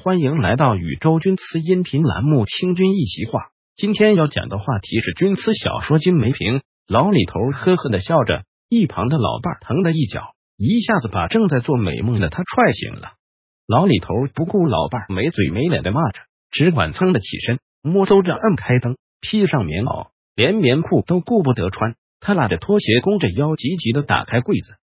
欢迎来到宇宙军词音频栏目《听君一席话》。今天要讲的话题是军词小说《金梅瓶》。老李头呵呵的笑着，一旁的老伴疼的一脚，一下子把正在做美梦的他踹醒了。老李头不顾老伴没嘴没脸的骂着，只管噌的起身，摸搜着按开灯，披上棉袄，连棉裤都顾不得穿。他拉着拖鞋，弓着腰，急急的打开柜子，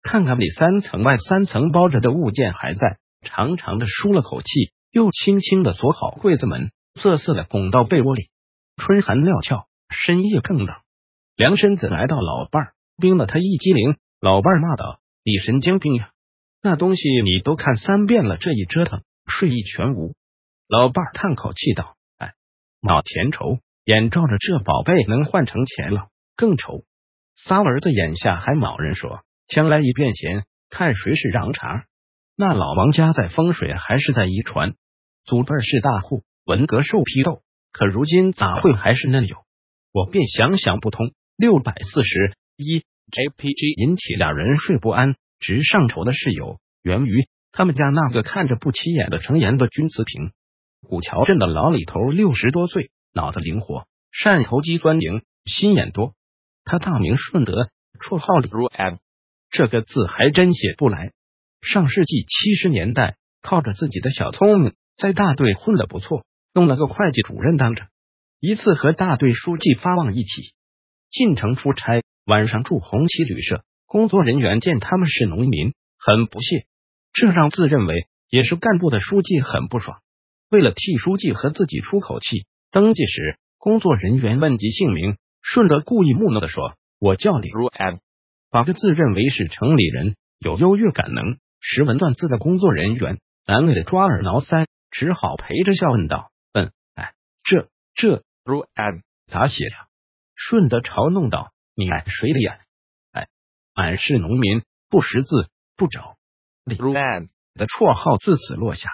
看看里三层外三层包着的物件还在。长长的舒了口气，又轻轻的锁好柜子门，瑟瑟的拱到被窝里。春寒料峭，深夜更冷，凉身子来到老伴儿，冰了他一激灵。老伴儿骂道：“你神经病呀！那东西你都看三遍了，这一折腾，睡意全无。”老伴儿叹口气道：“哎，脑钱愁，眼照着这宝贝能换成钱了，更愁。仨儿子眼下还卯人说，将来一变钱，看谁是瓤茬。”那老王家在风水还是在遗传，祖辈是大户，文革受批斗，可如今咋会还是嫩友？我便想想不通。六百四十一 JPG 引起两人睡不安，直上头的室友源于他们家那个看着不起眼的成年的军词平。古桥镇的老李头六十多岁，脑子灵活，善投机钻营，心眼多。他大名顺德，绰号李如安，这个字还真写不来。上世纪七十年代，靠着自己的小聪明，在大队混得不错，弄了个会计主任当着。一次和大队书记发旺一起进城出差，晚上住红旗旅社。工作人员见他们是农民，很不屑，这让自认为也是干部的书记很不爽。为了替书记和自己出口气，登记时工作人员问及姓名，顺德故意木讷的说：“我叫李如安。”把个自认为是城里人，有优越感能。识文断字的工作人员难为的抓耳挠腮，只好陪着笑问道：“嗯，哎，这这如俺咋写呀？”顺德嘲弄道：“你爱谁的呀？哎，俺是农民，不识字，不找。”李如安的绰号自此落下。